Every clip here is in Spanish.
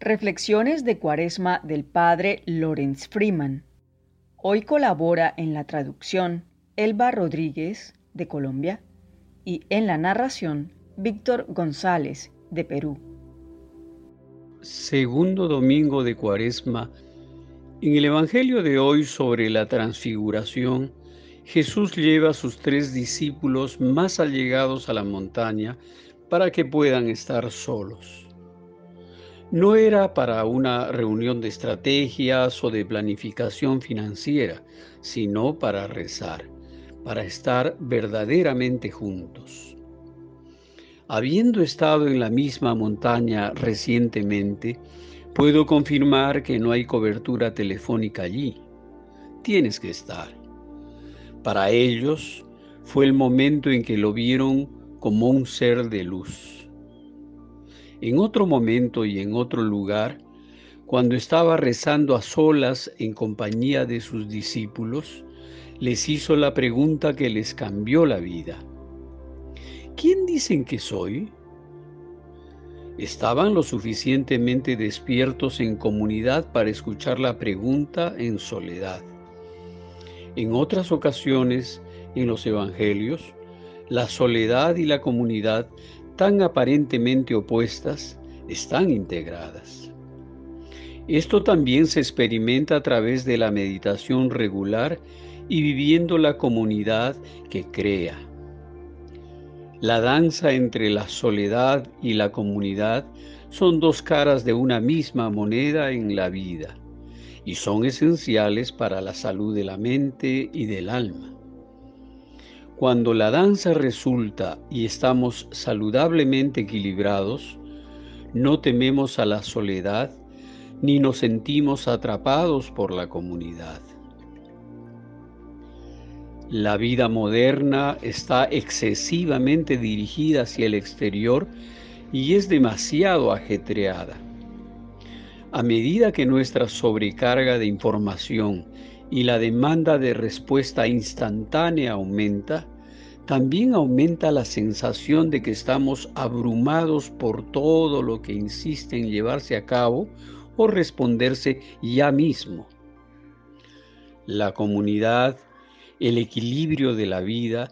Reflexiones de Cuaresma del Padre Lorenz Freeman. Hoy colabora en la traducción Elba Rodríguez, de Colombia, y en la narración Víctor González, de Perú. Segundo domingo de Cuaresma. En el Evangelio de hoy sobre la transfiguración, Jesús lleva a sus tres discípulos más allegados a la montaña para que puedan estar solos. No era para una reunión de estrategias o de planificación financiera, sino para rezar, para estar verdaderamente juntos. Habiendo estado en la misma montaña recientemente, puedo confirmar que no hay cobertura telefónica allí. Tienes que estar. Para ellos fue el momento en que lo vieron como un ser de luz en otro momento y en otro lugar, cuando estaba rezando a solas en compañía de sus discípulos, les hizo la pregunta que les cambió la vida. ¿Quién dicen que soy? Estaban lo suficientemente despiertos en comunidad para escuchar la pregunta en soledad. En otras ocasiones, en los Evangelios, la soledad y la comunidad tan aparentemente opuestas están integradas. Esto también se experimenta a través de la meditación regular y viviendo la comunidad que crea. La danza entre la soledad y la comunidad son dos caras de una misma moneda en la vida y son esenciales para la salud de la mente y del alma. Cuando la danza resulta y estamos saludablemente equilibrados, no tememos a la soledad ni nos sentimos atrapados por la comunidad. La vida moderna está excesivamente dirigida hacia el exterior y es demasiado ajetreada. A medida que nuestra sobrecarga de información y la demanda de respuesta instantánea aumenta, también aumenta la sensación de que estamos abrumados por todo lo que insiste en llevarse a cabo o responderse ya mismo. La comunidad, el equilibrio de la vida,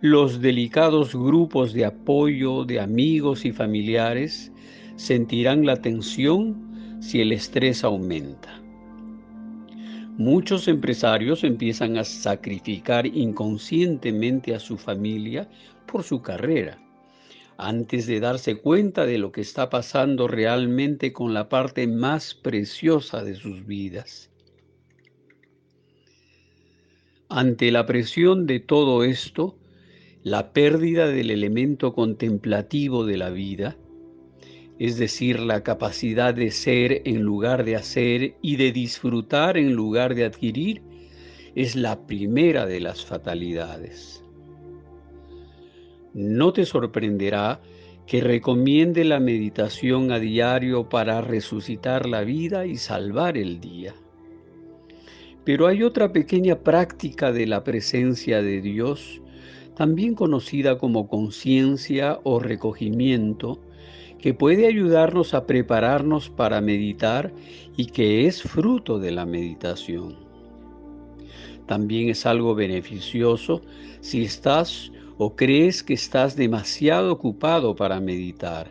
los delicados grupos de apoyo de amigos y familiares sentirán la tensión si el estrés aumenta. Muchos empresarios empiezan a sacrificar inconscientemente a su familia por su carrera, antes de darse cuenta de lo que está pasando realmente con la parte más preciosa de sus vidas. Ante la presión de todo esto, la pérdida del elemento contemplativo de la vida, es decir, la capacidad de ser en lugar de hacer y de disfrutar en lugar de adquirir, es la primera de las fatalidades. No te sorprenderá que recomiende la meditación a diario para resucitar la vida y salvar el día. Pero hay otra pequeña práctica de la presencia de Dios, también conocida como conciencia o recogimiento, que puede ayudarnos a prepararnos para meditar y que es fruto de la meditación. También es algo beneficioso si estás o crees que estás demasiado ocupado para meditar.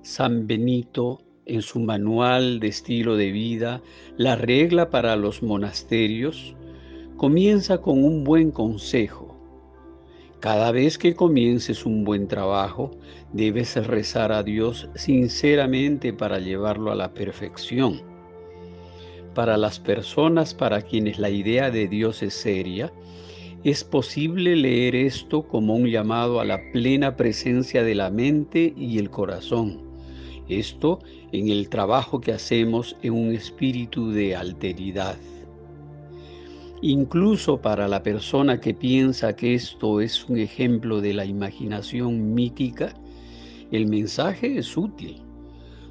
San Benito, en su manual de estilo de vida, la regla para los monasterios, comienza con un buen consejo cada vez que comiences un buen trabajo, debes rezar a Dios sinceramente para llevarlo a la perfección. Para las personas para quienes la idea de Dios es seria, es posible leer esto como un llamado a la plena presencia de la mente y el corazón. Esto en el trabajo que hacemos en un espíritu de alteridad. Incluso para la persona que piensa que esto es un ejemplo de la imaginación mítica, el mensaje es útil.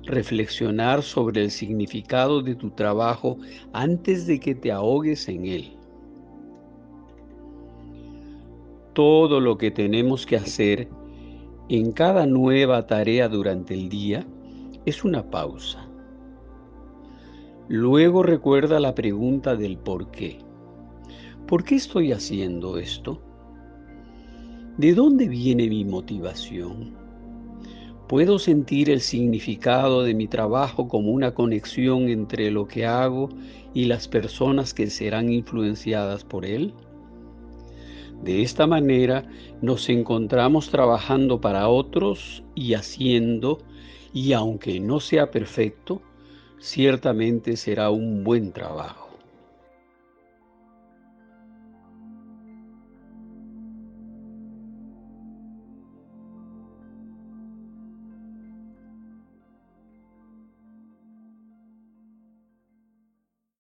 Reflexionar sobre el significado de tu trabajo antes de que te ahogues en él. Todo lo que tenemos que hacer en cada nueva tarea durante el día es una pausa. Luego recuerda la pregunta del por qué. ¿Por qué estoy haciendo esto? ¿De dónde viene mi motivación? ¿Puedo sentir el significado de mi trabajo como una conexión entre lo que hago y las personas que serán influenciadas por él? De esta manera nos encontramos trabajando para otros y haciendo, y aunque no sea perfecto, ciertamente será un buen trabajo.